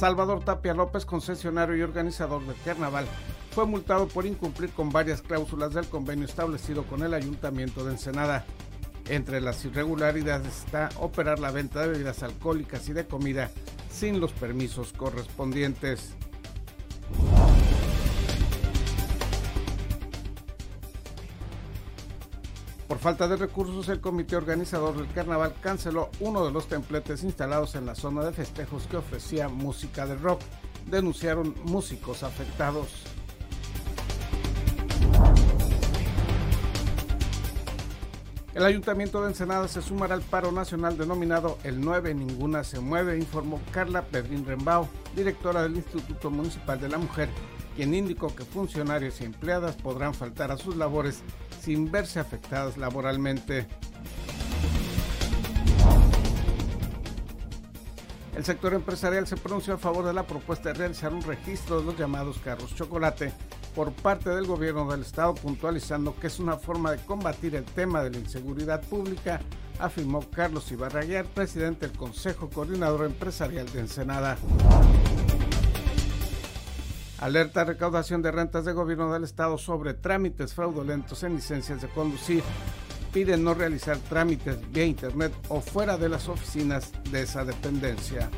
Salvador Tapia López, concesionario y organizador del carnaval, fue multado por incumplir con varias cláusulas del convenio establecido con el Ayuntamiento de Ensenada. Entre las irregularidades está operar la venta de bebidas alcohólicas y de comida sin los permisos correspondientes. Por falta de recursos, el comité organizador del carnaval canceló uno de los templetes instalados en la zona de festejos que ofrecía música de rock. Denunciaron músicos afectados. El Ayuntamiento de Ensenada se sumará al paro nacional denominado El 9 Ninguna se mueve, informó Carla Pedrín Rembao, directora del Instituto Municipal de la Mujer, quien indicó que funcionarios y empleadas podrán faltar a sus labores sin verse afectadas laboralmente. El sector empresarial se pronunció a favor de la propuesta de realizar un registro de los llamados carros chocolate por parte del gobierno del estado, puntualizando que es una forma de combatir el tema de la inseguridad pública, afirmó Carlos Ibarraguer, presidente del Consejo Coordinador Empresarial de Ensenada. Alerta recaudación de rentas de gobierno del estado sobre trámites fraudulentos en licencias de conducir. Piden no realizar trámites vía internet o fuera de las oficinas de esa dependencia.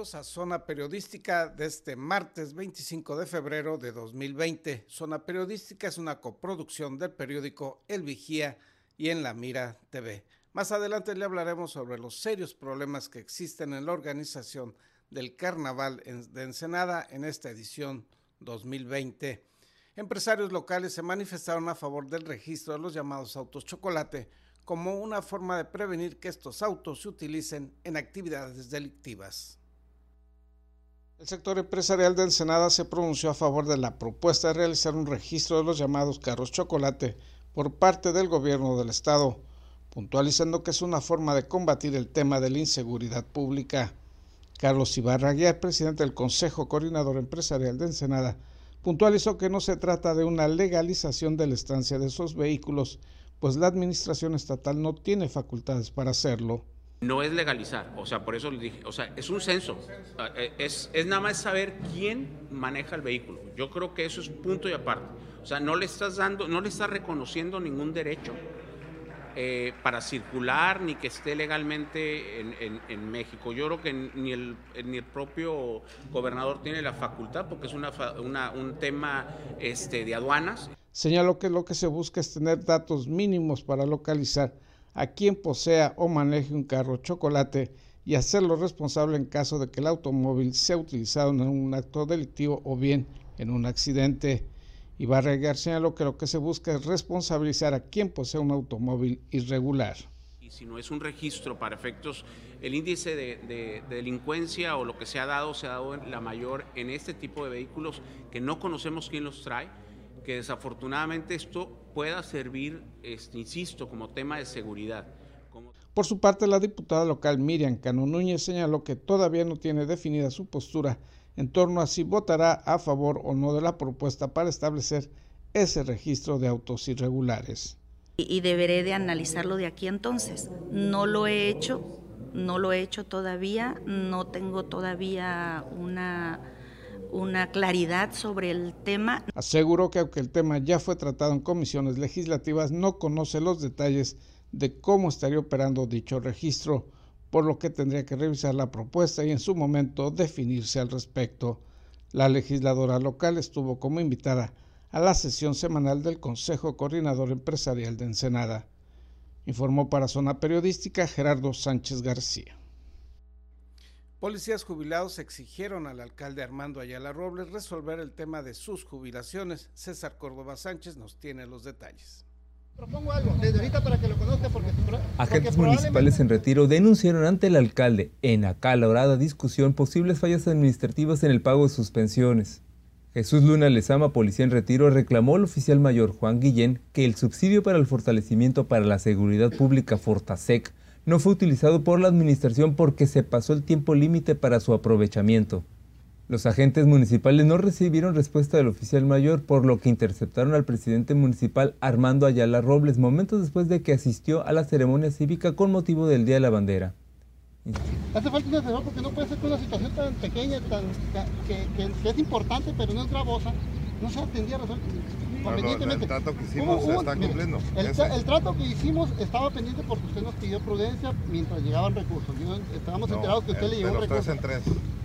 A Zona Periodística de este martes 25 de febrero de 2020. Zona Periodística es una coproducción del periódico El Vigía y en La Mira TV. Más adelante le hablaremos sobre los serios problemas que existen en la organización del Carnaval de Ensenada en esta edición 2020. Empresarios locales se manifestaron a favor del registro de los llamados autos chocolate como una forma de prevenir que estos autos se utilicen en actividades delictivas. El sector empresarial de Ensenada se pronunció a favor de la propuesta de realizar un registro de los llamados carros chocolate por parte del gobierno del estado, puntualizando que es una forma de combatir el tema de la inseguridad pública. Carlos Ibarra presidente del Consejo Coordinador Empresarial de Ensenada, puntualizó que no se trata de una legalización de la estancia de esos vehículos, pues la administración estatal no tiene facultades para hacerlo. No es legalizar, o sea, por eso le dije, o sea, es un censo, eh, es, es nada más saber quién maneja el vehículo. Yo creo que eso es punto y aparte. O sea, no le estás dando, no le estás reconociendo ningún derecho eh, para circular ni que esté legalmente en, México. Yo creo que ni el, ni el propio gobernador tiene la facultad porque es una, un tema este, de aduanas. Señaló que lo que se busca es tener datos mínimos para localizar a quien posea o maneje un carro chocolate y hacerlo responsable en caso de que el automóvil sea utilizado en un acto delictivo o bien en un accidente. Ibarra señaló que lo que se busca es responsabilizar a quien posee un automóvil irregular. Y si no es un registro para efectos, el índice de, de, delincuencia o lo que se ha dado, se ha dado la mayor en este tipo de vehículos que no conocemos quién los trae que desafortunadamente esto pueda servir, este, insisto, como tema de seguridad. Por su parte, la diputada local Miriam Cano Núñez señaló que todavía no tiene definida su postura en torno a si votará a favor o no de la propuesta para establecer ese registro de autos irregulares. Y deberé de analizarlo de aquí entonces. No lo he hecho, no lo he hecho todavía, no tengo todavía una una claridad sobre el tema. Aseguró que aunque el tema ya fue tratado en comisiones legislativas, no conoce los detalles de cómo estaría operando dicho registro, por lo que tendría que revisar la propuesta y en su momento definirse al respecto. La legisladora local estuvo como invitada a la sesión semanal del Consejo Coordinador Empresarial de Ensenada. Informó para Zona Periodística Gerardo Sánchez García. Policías jubilados exigieron al alcalde Armando Ayala Robles resolver el tema de sus jubilaciones. César Córdoba Sánchez nos tiene los detalles. Propongo algo, desde ahorita para que lo conozca porque... Agentes municipales en retiro denunciaron ante el alcalde en acalorada discusión posibles fallas administrativas en el pago de sus pensiones. Jesús Luna Lezama, policía en retiro, reclamó al oficial mayor Juan Guillén que el subsidio para el fortalecimiento para la seguridad pública Fortasec no fue utilizado por la administración porque se pasó el tiempo límite para su aprovechamiento. Los agentes municipales no recibieron respuesta del oficial mayor, por lo que interceptaron al presidente municipal Armando Ayala Robles momentos después de que asistió a la ceremonia cívica con motivo del Día de la Bandera. Hace falta un asesor porque no puede ser que una situación tan pequeña, tan, que, es importante pero no es gravosa, no se atendía el trato que hicimos se está cumpliendo. El, trato que hicimos estaba pendiente porque usted nos pidió prudencia mientras llegaban recursos. estábamos enterados que usted le llegó un recurso.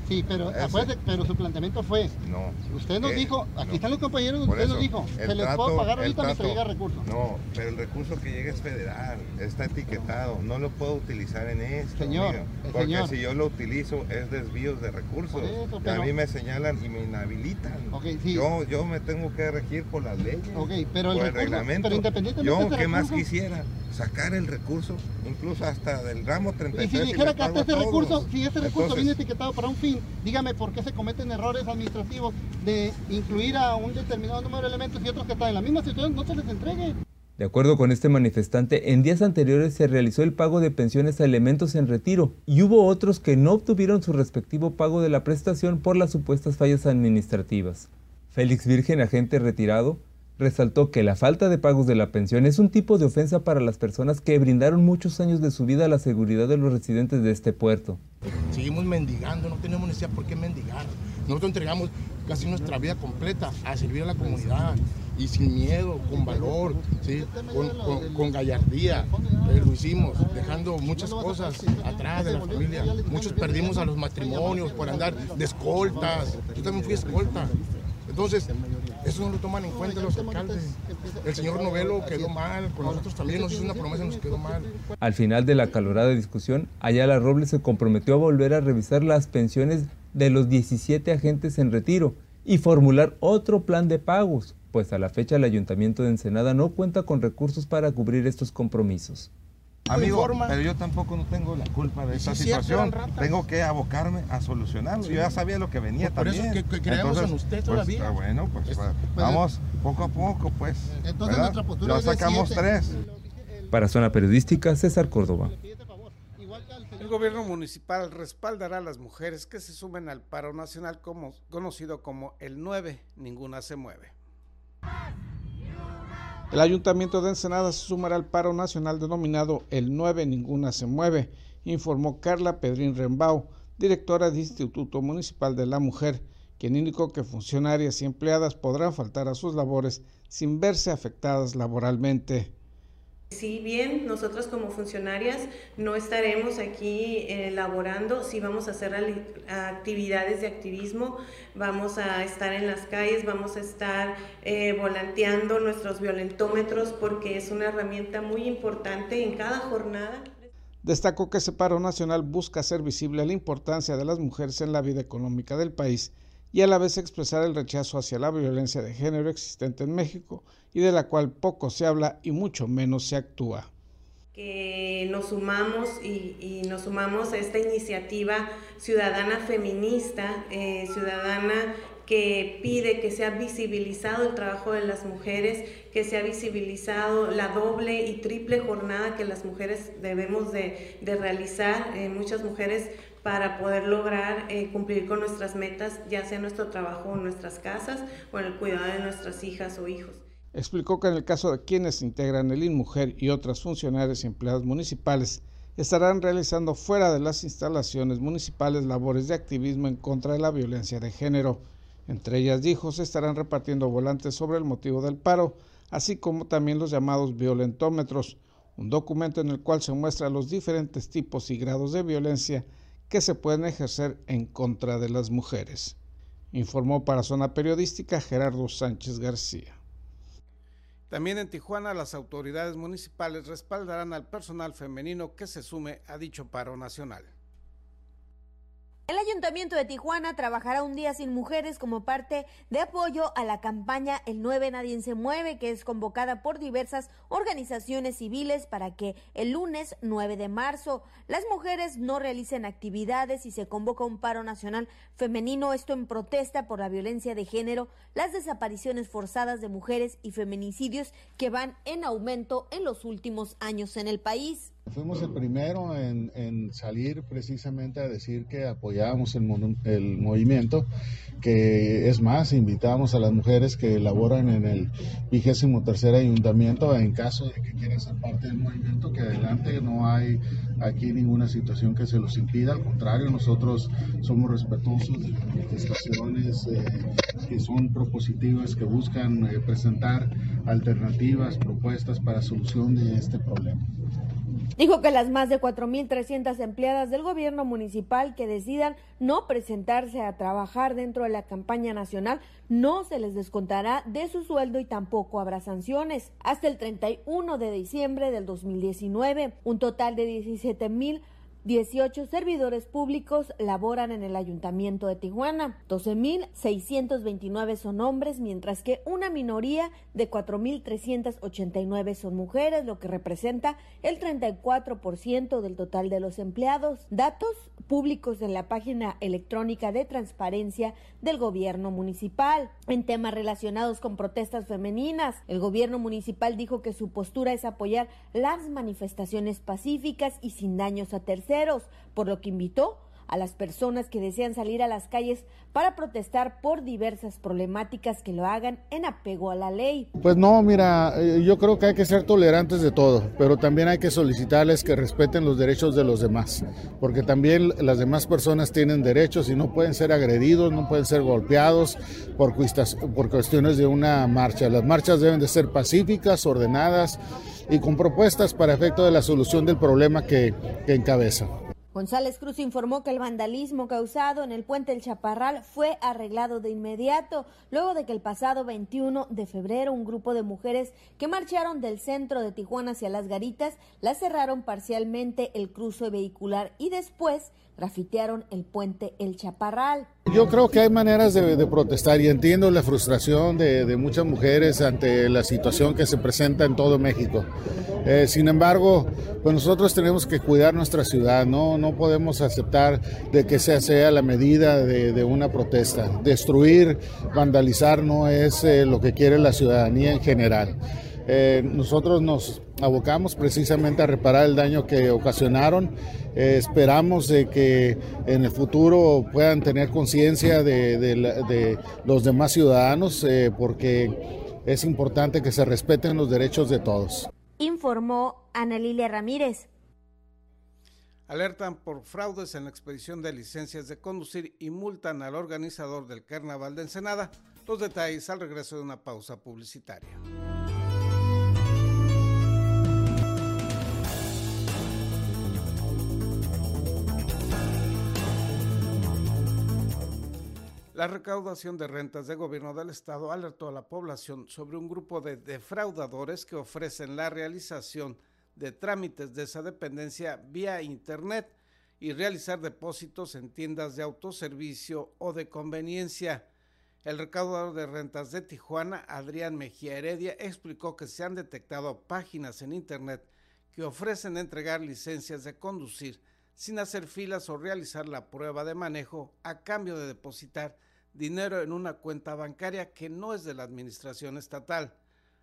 Sí, pero pero su planteamiento fue. No. Usted nos dijo, aquí están los compañeros, usted nos dijo, se les puede pagar ahorita mientras llega recurso. No, pero el recurso que llega es federal, está etiquetado, no lo puedo utilizar en esto. Señor, porque si yo lo utilizo es desvíos de recursos. a mí me señalan y me inhabilitan. yo, yo me tengo que regir por las leyes, pero el, reglamento. Pero independientemente yo, ¿qué más quisiera? Sacar el recurso, incluso hasta del ramo 33. Y si dijera que hasta ese recurso, si ese recurso viene etiquetado para un fin, dígame por qué se cometen errores administrativos de incluir a un determinado número de elementos y otros que están en la misma situación, no se les entregue. De acuerdo con este manifestante, en días anteriores se realizó el pago de pensiones a elementos en retiro y hubo otros que no obtuvieron su respectivo pago de la prestación por las supuestas fallas administrativas. Félix Virgen, agente retirado, resaltó que la falta de pagos de la pensión es un tipo de ofensa para las personas que brindaron muchos años de su vida a la seguridad de los residentes de este puerto. Seguimos mendigando, no tenemos necesidad por qué mendigar. Nosotros entregamos casi nuestra vida completa a servir a la comunidad y sin miedo, con valor, con, gallardía. Eh, lo hicimos, dejando muchas cosas atrás de la familia. Muchos perdimos a los matrimonios por andar de escoltas. Yo también fui escolta. Entonces, eso no lo toman en cuenta los alcaldes. El señor Novelo quedó mal, con nosotros también nos hizo una promesa y nos quedó mal. Al final de la calorada discusión, Ayala Robles se comprometió a volver a revisar las pensiones de los 17 agentes en retiro y formular otro plan de pagos, pues a la fecha el Ayuntamiento de Ensenada no cuenta con recursos para cubrir estos compromisos. Amigo, pero yo tampoco no tengo la culpa de esta situación. tengo que abocarme a solucionarlo. Yo ya sabía lo que venía también. Por eso que, creemos en usted pues, todavía. Pues, bueno, pues, vamos poco a poco, pues. Entonces nuestra postura ya sacamos tres. Para Zona Periodística, César Córdoba. El gobierno municipal respaldará a las mujeres que se sumen al paro nacional como, conocido como el 9, ninguna se mueve. El Ayuntamiento de Ensenada se sumará al paro nacional denominado El 9 Ninguna se mueve, informó Carla Pedrín Rembao, directora del Instituto Municipal de la Mujer, quien indicó que funcionarias y empleadas podrán faltar a sus labores sin verse afectadas laboralmente. Si bien nosotros como funcionarias no estaremos aquí elaborando, sí vamos a hacer actividades de activismo, vamos a estar en las calles, vamos a estar eh, volanteando nuestros violentómetros porque es una herramienta muy importante en cada jornada. Destacó que ese paro nacional busca hacer visible la importancia de las mujeres en la vida económica del país y a la vez expresar el rechazo hacia la violencia de género existente en México y de la cual poco se habla y mucho menos se actúa. Que nos sumamos y, nos sumamos a esta iniciativa ciudadana feminista, eh, ciudadana que pide que sea visibilizado el trabajo de las mujeres, que sea visibilizado la doble y triple jornada que las mujeres debemos de, realizar. Eh, muchas mujeres para poder lograr eh, cumplir con nuestras metas, ya sea nuestro trabajo o en nuestras casas o en el cuidado de nuestras hijas o hijos. Explicó que en el caso de quienes integran el INMUJER y otras funcionarias y empleados municipales, estarán realizando fuera de las instalaciones municipales labores de activismo en contra de la violencia de género. Entre ellas, dijo, se estarán repartiendo volantes sobre el motivo del paro, así como también los llamados violentómetros, un documento en el cual se muestran los diferentes tipos y grados de violencia que se pueden ejercer en contra de las mujeres, informó para Zona Periodística Gerardo Sánchez García. También en Tijuana las autoridades municipales respaldarán al personal femenino que se sume a dicho paro nacional. El Ayuntamiento de Tijuana trabajará un día sin mujeres como parte de apoyo a la campaña El 9 Nadie se mueve, que es convocada por diversas organizaciones civiles para que el lunes 9 de marzo las mujeres no realicen actividades y se convoca un paro nacional femenino, esto en protesta por la violencia de género, las desapariciones forzadas de mujeres y feminicidios que van en aumento en los últimos años en el país. Fuimos el primero en, salir precisamente a decir que apoyábamos el, el, movimiento, que es más, invitamos a las mujeres que laboran en el vigésimo tercer ayuntamiento, en caso de que quieran ser parte del movimiento, que adelante no hay aquí ninguna situación que se los impida, al contrario, nosotros somos respetuosos de las manifestaciones eh, que son propositivas, que buscan eh, presentar alternativas, propuestas para solución de este problema. Dijo que las más de 4.300 empleadas del gobierno municipal que decidan no presentarse a trabajar dentro de la campaña nacional no se les descontará de su sueldo y tampoco habrá sanciones. Hasta el 31 de diciembre del 2019, un total de 17.000 18 servidores públicos laboran en el Ayuntamiento de Tijuana. 12.629 son hombres, mientras que una minoría de 4.389 son mujeres, lo que representa el 34% del total de los empleados. Datos públicos en la página electrónica de transparencia del gobierno municipal. En temas relacionados con protestas femeninas, el gobierno municipal dijo que su postura es apoyar las manifestaciones pacíficas y sin daños a terceros, por lo que invitó a las personas que desean salir a las calles para protestar por diversas problemáticas que lo hagan en apego a la ley. Pues no, mira, eh, yo creo que hay que ser tolerantes de todo, pero también hay que solicitarles que respeten los derechos de los demás, porque también las demás personas tienen derechos y no pueden ser agredidos, no pueden ser golpeados por, cuestiones de una marcha. Las marchas deben de ser pacíficas, ordenadas y con propuestas para efecto de la solución del problema que, que encabeza. González Cruz informó que el vandalismo causado en el puente El Chaparral fue arreglado de inmediato, luego de que el pasado 21 de febrero un grupo de mujeres que marcharon del centro de Tijuana hacia las garitas la cerraron parcialmente el cruce vehicular y después grafitearon el puente El Chaparral. Yo creo que hay maneras de, protestar y entiendo la frustración de, muchas mujeres ante la situación que se presenta en todo México. Eh, sin embargo, pues nosotros tenemos que cuidar nuestra ciudad, no, no podemos aceptar de que sea, sea la medida de, una protesta. Destruir, vandalizar no es eh, lo que quiere la ciudadanía en general. Eh, nosotros nos abocamos precisamente a reparar el daño que ocasionaron. Eh, esperamos de que en el futuro puedan tener conciencia de, los demás ciudadanos eh, porque es importante que se respeten los derechos de todos. Informó Ana Lilia Ramírez. Alertan por fraudes en la expedición de licencias de conducir y multan al organizador del Carnaval de Ensenada. Los detalles al regreso de una pausa publicitaria. La recaudación de rentas de gobierno del estado alertó a la población sobre un grupo de defraudadores que ofrecen la realización de trámites de esa dependencia vía internet y realizar depósitos en tiendas de autoservicio o de conveniencia. El recaudador de rentas de Tijuana, Adrián Mejía Heredia, explicó que se han detectado páginas en internet que ofrecen entregar licencias de conducir sin hacer filas o realizar la prueba de manejo a cambio de depositar dinero en una cuenta bancaria que no es de la administración estatal.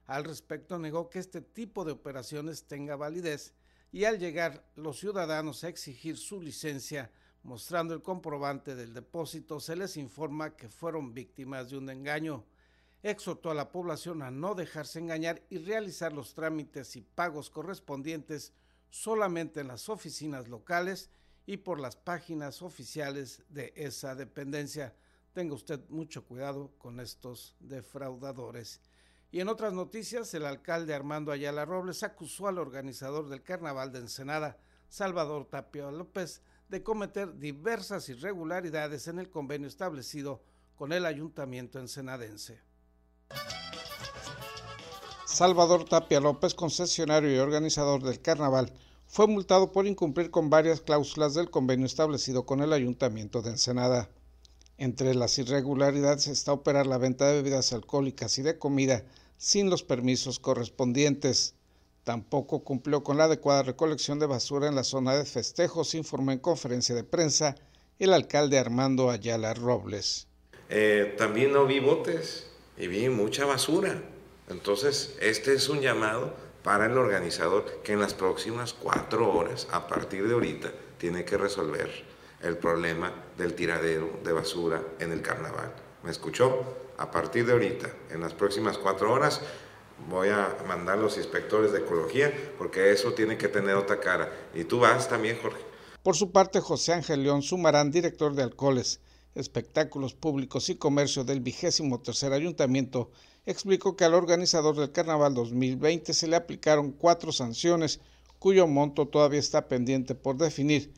Al respecto negó que este tipo de operaciones tenga validez y al llegar los ciudadanos a exigir su licencia mostrando el comprobante del depósito se les informa que fueron víctimas de un engaño. Exhortó a la población a no dejarse engañar y realizar los trámites y pagos correspondientes solamente en las oficinas locales y por las páginas oficiales de esa dependencia. Tenga usted mucho cuidado con estos defraudadores. Y en otras noticias, el alcalde Armando Ayala Robles acusó al organizador del Carnaval de Ensenada, Salvador Tapio López, de cometer diversas irregularidades en el convenio establecido con el ayuntamiento ensenadense. Salvador Tapia López, concesionario y organizador del carnaval, fue multado por incumplir con varias cláusulas del convenio establecido con el Ayuntamiento de Ensenada. Entre las irregularidades está operar la venta de bebidas alcohólicas y de comida sin los permisos correspondientes. Tampoco cumplió con la adecuada recolección de basura en la zona de festejos, informó en conferencia de prensa el alcalde Armando Ayala Robles. Eh, también no vi botes y vi mucha basura. Entonces, este es un llamado para el organizador que en las próximas cuatro horas, a partir de ahorita, tiene que resolver el problema del tiradero de basura en el carnaval. ¿Me escuchó? A partir de ahorita, en las próximas cuatro horas, voy a mandar los inspectores de ecología porque eso tiene que tener otra cara. Y tú vas también, Jorge. Por su parte, José Ángel León Sumarán, director de Alcoholes, Espectáculos Públicos y Comercio del vigésimo tercer ayuntamiento, explicó que al organizador del Carnaval 2020 se le aplicaron cuatro sanciones, cuyo monto todavía está pendiente por definir,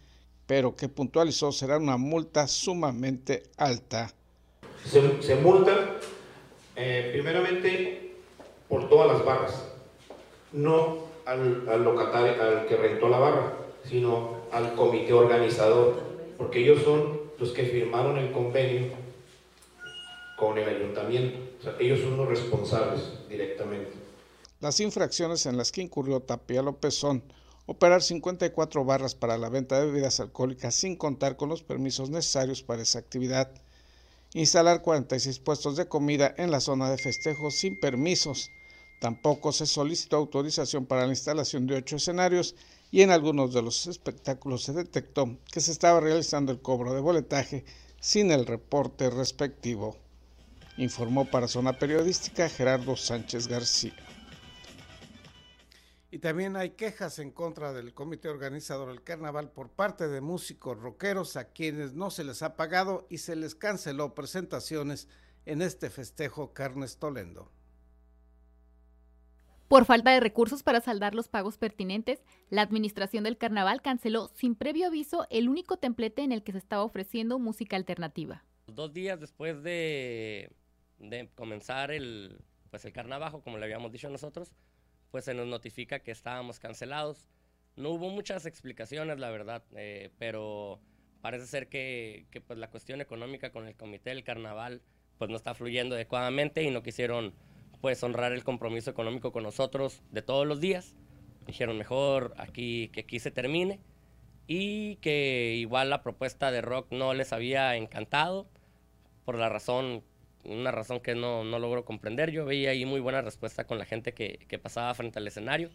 pero que puntualizó será una multa sumamente alta. Se, multa eh, primeramente por todas las barras, no al, al locatario, al que rentó la barra, sino al comité organizador, porque ellos son los que firmaron el convenio con el ayuntamiento. Ellos son los responsables directamente. Las infracciones en las que incurrió Tapia López son operar 54 barras para la venta de bebidas alcohólicas sin contar con los permisos necesarios para esa actividad, instalar 46 puestos de comida en la zona de festejos sin permisos, tampoco se solicitó autorización para la instalación de ocho escenarios y en algunos de los espectáculos se detectó que se estaba realizando el cobro de boletaje sin el reporte respectivo. Informó para Zona Periodística Gerardo Sánchez García. Y también hay quejas en contra del comité organizador del carnaval por parte de músicos rockeros a quienes no se les ha pagado y se les canceló presentaciones en este festejo Carnes Tolendo. Por falta de recursos para saldar los pagos pertinentes, la administración del carnaval canceló sin previo aviso el único templete en el que se estaba ofreciendo música alternativa. Dos días después de, comenzar el, pues carnaval, como le habíamos dicho nosotros, pues se nos notifica que estábamos cancelados. No hubo muchas explicaciones, la verdad, eh, pero parece ser que, que pues la cuestión económica con el comité del carnaval pues no está fluyendo adecuadamente y no quisieron pues honrar el compromiso económico con nosotros de todos los días. Dijeron mejor aquí que aquí se termine y que igual la propuesta de rock no les había encantado por la razón, una razón que no, no logro comprender. Yo veía ahí muy buena respuesta con la gente que, que pasaba frente al escenario.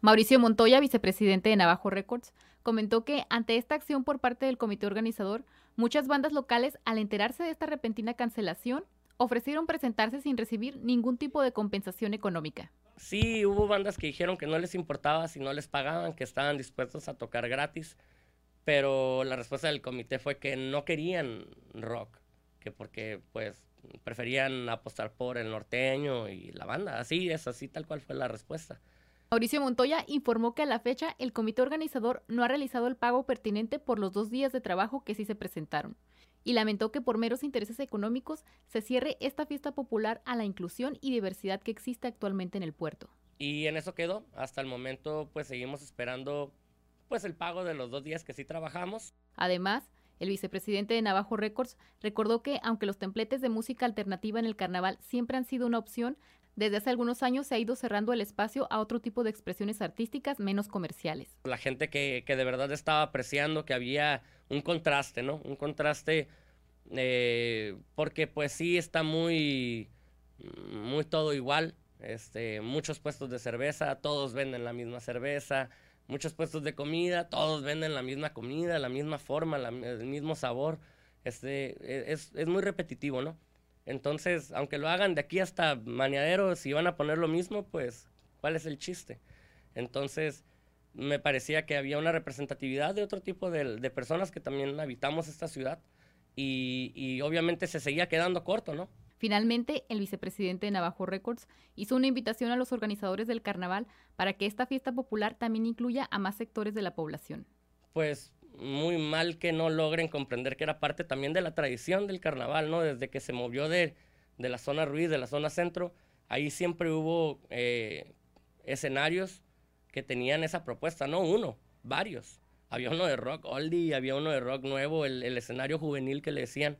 Mauricio Montoya, vicepresidente de Navajo Records, comentó que ante esta acción por parte del comité organizador, muchas bandas locales, al enterarse de esta repentina cancelación, ofrecieron presentarse sin recibir ningún tipo de compensación económica. Sí, hubo bandas que dijeron que no les importaba si no les pagaban, que estaban dispuestos a tocar gratis, pero la respuesta del comité fue que no querían rock, que porque pues preferían apostar por el norteño y la banda. Así es, así tal cual fue la respuesta. Mauricio Montoya informó que a la fecha el comité organizador no ha realizado el pago pertinente por los dos días de trabajo que sí se presentaron y lamentó que por meros intereses económicos se cierre esta fiesta popular a la inclusión y diversidad que existe actualmente en el puerto. Y en eso quedó. Hasta el momento pues seguimos esperando pues el pago de los dos días que sí trabajamos. Además, el vicepresidente de Navajo Records recordó que aunque los templetes de música alternativa en el carnaval siempre han sido una opción, desde hace algunos años se ha ido cerrando el espacio a otro tipo de expresiones artísticas menos comerciales. La gente que, que de verdad estaba apreciando que había un contraste, ¿no? Un contraste eh, porque pues sí está muy, muy todo igual. Este, muchos puestos de cerveza, todos venden la misma cerveza. Muchos puestos de comida, todos venden la misma comida, la misma forma, el mismo sabor. Este, e, es, es muy repetitivo, ¿no? Entonces, aunque lo hagan de aquí hasta Mañadero, si van a poner lo mismo, pues, ¿cuál es el chiste? Entonces, me parecía que había una representatividad de otro tipo de, personas que también habitamos esta ciudad y, obviamente se seguía quedando corto, ¿no? Finalmente, el vicepresidente de Navajo Records hizo una invitación a los organizadores del carnaval para que esta fiesta popular también incluya a más sectores de la población. Pues muy mal que no logren comprender que era parte también de la tradición del carnaval, ¿no? Desde que se movió de, la zona Ruiz, de la zona centro, ahí siempre hubo eh, escenarios que tenían esa propuesta, no uno, varios. Había uno de rock oldie, había uno de rock nuevo, el, escenario juvenil que le decían.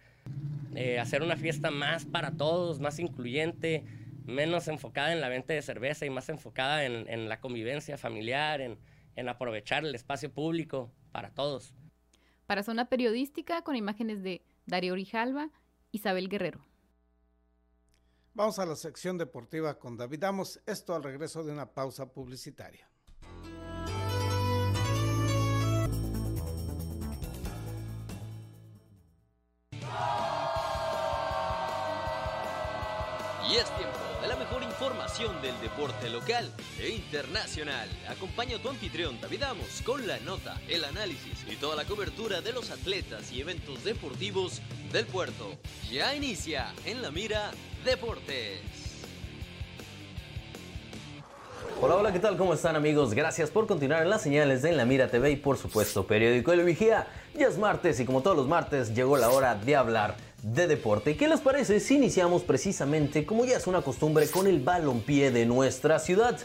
Eh, hacer una fiesta más para todos, más incluyente, menos enfocada en la venta de cerveza y más enfocada en, la convivencia familiar, en, en aprovechar el espacio público para todos. Para Zona Periodística, con imágenes de Darío Orijalva, Isabel Guerrero. Vamos a la sección deportiva con David Damos, esto al regreso de una pausa publicitaria. Y es tiempo de la mejor información del deporte local e internacional. Acompaña a tu anfitrión David Amos con la nota, el análisis y toda la cobertura de los atletas y eventos deportivos del puerto. Ya inicia en la mira Deportes. Hola, hola, ¿qué tal? ¿Cómo están amigos? Gracias por continuar en las señales de la Mira TV y por supuesto Periódico El Vigía. Ya es martes y como todos los martes llegó la hora de hablar de deporte. ¿Qué les parece si iniciamos precisamente, como ya es una costumbre, con el balompié de nuestra ciudad?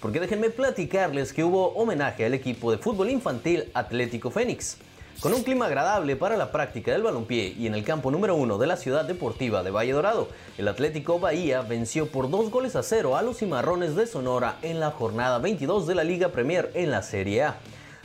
Porque déjenme platicarles que hubo homenaje al equipo de fútbol infantil Atlético Fénix. Con un clima agradable para la práctica del balompié y en el campo número uno de la ciudad deportiva de Valle Dorado, el Atlético Bahía venció por dos goles a cero a los Cimarrones de Sonora en la jornada 22 de la Liga Premier en la Serie A.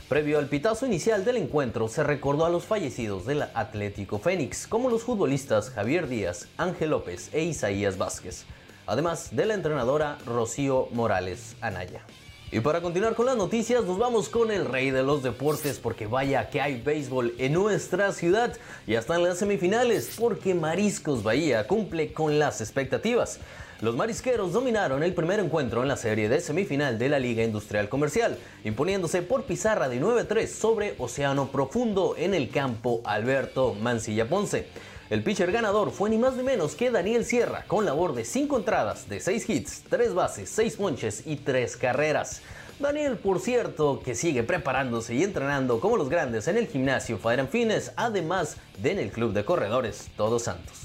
Previo al pitazo inicial del encuentro, se recordó a los fallecidos del Atlético Fénix, como los futbolistas Javier Díaz, Ángel López e Isaías Vázquez, además de la entrenadora Rocío Morales Anaya. Y para continuar con las noticias, nos vamos con el rey de los deportes, porque vaya que hay béisbol en nuestra ciudad. Ya están las semifinales, porque Mariscos Bahía cumple con las expectativas. Los marisqueros dominaron el primer encuentro en la serie de semifinal de la Liga Industrial Comercial, imponiéndose por pizarra de 9-3 sobre Océano Profundo en el campo Alberto Mancilla Ponce. El pitcher ganador fue ni más ni menos que Daniel Sierra, con labor de 5 entradas, de 6 hits, 3 bases, 6 ponches y 3 carreras. Daniel, por cierto, que sigue preparándose y entrenando como los grandes en el gimnasio Fire Fines, además de en el club de corredores Todos Santos.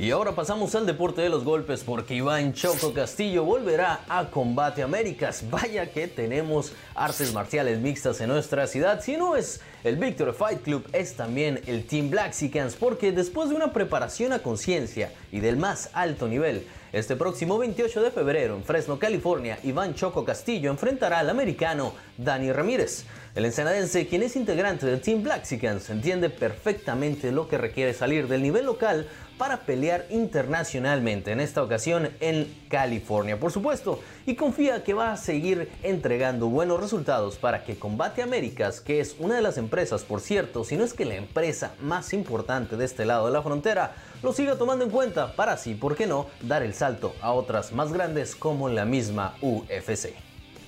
Y ahora pasamos al deporte de los golpes porque Iván Choco Castillo volverá a Combate Américas. Vaya que tenemos artes marciales mixtas en nuestra ciudad. Si no es el Victory Fight Club, es también el Team Black porque después de una preparación a conciencia y del más alto nivel, este próximo 28 de febrero en Fresno, California, Iván Choco Castillo enfrentará al americano Dani Ramírez. El ensenadense, quien es integrante del Team Black entiende perfectamente lo que requiere salir del nivel local para pelear internacionalmente, en esta ocasión en California, por supuesto, y confía que va a seguir entregando buenos resultados para que Combate Américas, que es una de las empresas, por cierto, si no es que la empresa más importante de este lado de la frontera, lo siga tomando en cuenta para así, ¿por qué no?, dar el salto a otras más grandes como la misma UFC.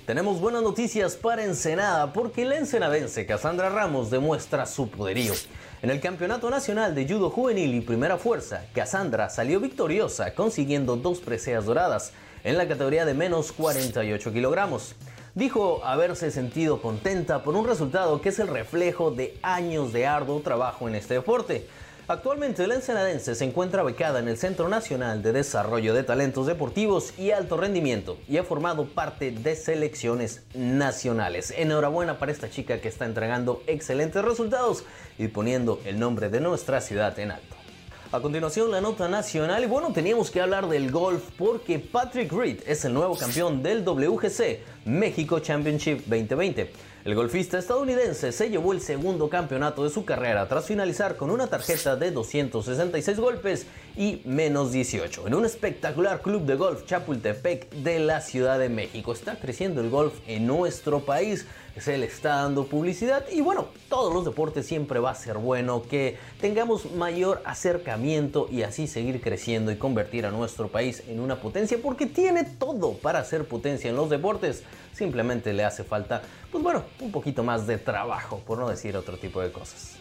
Tenemos buenas noticias para Ensenada porque la ensenadense Cassandra Ramos demuestra su poderío. En el Campeonato Nacional de Judo Juvenil y Primera Fuerza, Cassandra salió victoriosa consiguiendo dos preseas doradas en la categoría de menos 48 kilogramos. Dijo haberse sentido contenta por un resultado que es el reflejo de años de arduo trabajo en este deporte. Actualmente la ensenadense se encuentra becada en el Centro Nacional de Desarrollo de Talentos Deportivos y Alto Rendimiento y ha formado parte de selecciones nacionales. Enhorabuena para esta chica que está entregando excelentes resultados y poniendo el nombre de nuestra ciudad en alto. A continuación la nota nacional y bueno, teníamos que hablar del golf porque Patrick Reed es el nuevo campeón del WGC México Championship 2020. El golfista estadounidense se llevó el segundo campeonato de su carrera tras finalizar con una tarjeta de 266 golpes y menos 18 en un espectacular club de golf Chapultepec de la Ciudad de México. Está creciendo el golf en nuestro país, se le está dando publicidad y bueno, todos los deportes siempre va a ser bueno que tengamos mayor acercamiento y así seguir creciendo y convertir a nuestro país en una potencia porque tiene todo para ser potencia en los deportes simplemente le hace falta, pues bueno, un poquito más de trabajo, por no decir otro tipo de cosas.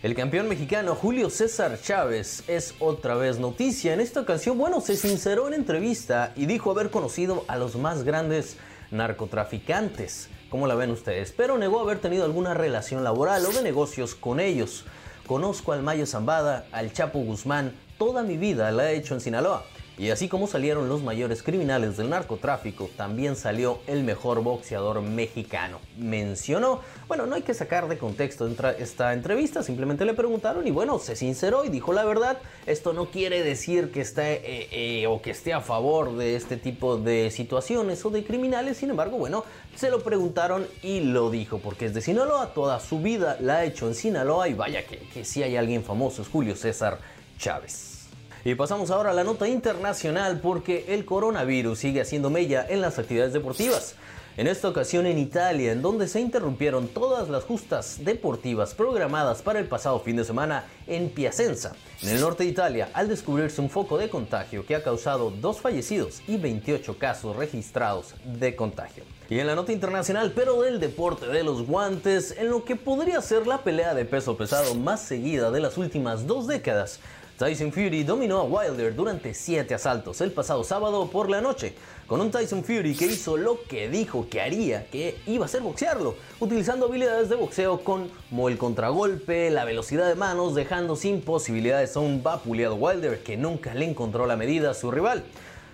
El campeón mexicano Julio César Chávez es otra vez noticia. En esta ocasión, bueno, se sinceró en entrevista y dijo haber conocido a los más grandes narcotraficantes. ¿Cómo la ven ustedes? Pero negó haber tenido alguna relación laboral o de negocios con ellos. Conozco al Mayo Zambada, al Chapo Guzmán, toda mi vida la he hecho en Sinaloa. Y así como salieron los mayores criminales del narcotráfico, también salió el mejor boxeador mexicano. Mencionó, bueno, no hay que sacar de contexto esta entrevista, simplemente le preguntaron y bueno, se sinceró y dijo la verdad. Esto no quiere decir que esté eh, eh, o que esté a favor de este tipo de situaciones o de criminales, sin embargo, bueno, se lo preguntaron y lo dijo, porque es de Sinaloa, toda su vida la ha hecho en Sinaloa y vaya que, que si hay alguien famoso es Julio César Chávez. Y pasamos ahora a la nota internacional porque el coronavirus sigue haciendo mella en las actividades deportivas. En esta ocasión en Italia, en donde se interrumpieron todas las justas deportivas programadas para el pasado fin de semana en Piacenza, en el norte de Italia, al descubrirse un foco de contagio que ha causado dos fallecidos y 28 casos registrados de contagio. Y en la nota internacional, pero del deporte de los guantes, en lo que podría ser la pelea de peso pesado más seguida de las últimas dos décadas, Tyson Fury dominó a Wilder durante 7 asaltos el pasado sábado por la noche, con un Tyson Fury que hizo lo que dijo que haría, que iba a ser boxearlo, utilizando habilidades de boxeo como el contragolpe, la velocidad de manos, dejando sin posibilidades a un vapuleado Wilder que nunca le encontró la medida a su rival.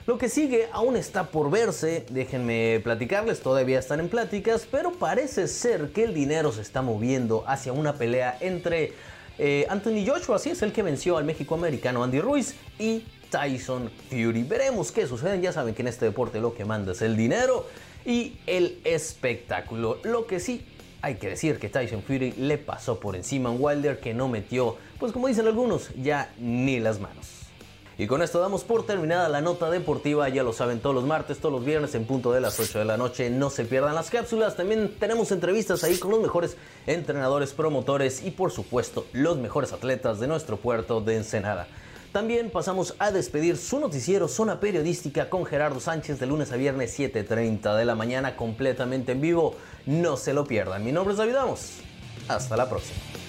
Lo que sigue aún está por verse, déjenme platicarles, todavía están en pláticas, pero parece ser que el dinero se está moviendo hacia una pelea entre eh, Anthony Joshua, así es el que venció al México americano Andy Ruiz y Tyson Fury. Veremos qué sucede. Ya saben que en este deporte lo que manda es el dinero y el espectáculo. Lo que sí hay que decir que Tyson Fury le pasó por encima a Wilder que no metió, pues como dicen algunos, ya ni las manos. Y con esto damos por terminada la nota deportiva, ya lo saben, todos los martes, todos los viernes en punto de las 8 de la noche, no se pierdan las cápsulas, también tenemos entrevistas ahí con los mejores entrenadores, promotores y por supuesto los mejores atletas de nuestro puerto de Ensenada. También pasamos a despedir su noticiero Zona Periodística con Gerardo Sánchez de lunes a viernes 7.30 de la mañana completamente en vivo. No se lo pierdan. Mi nombre es David Amos. Hasta la próxima.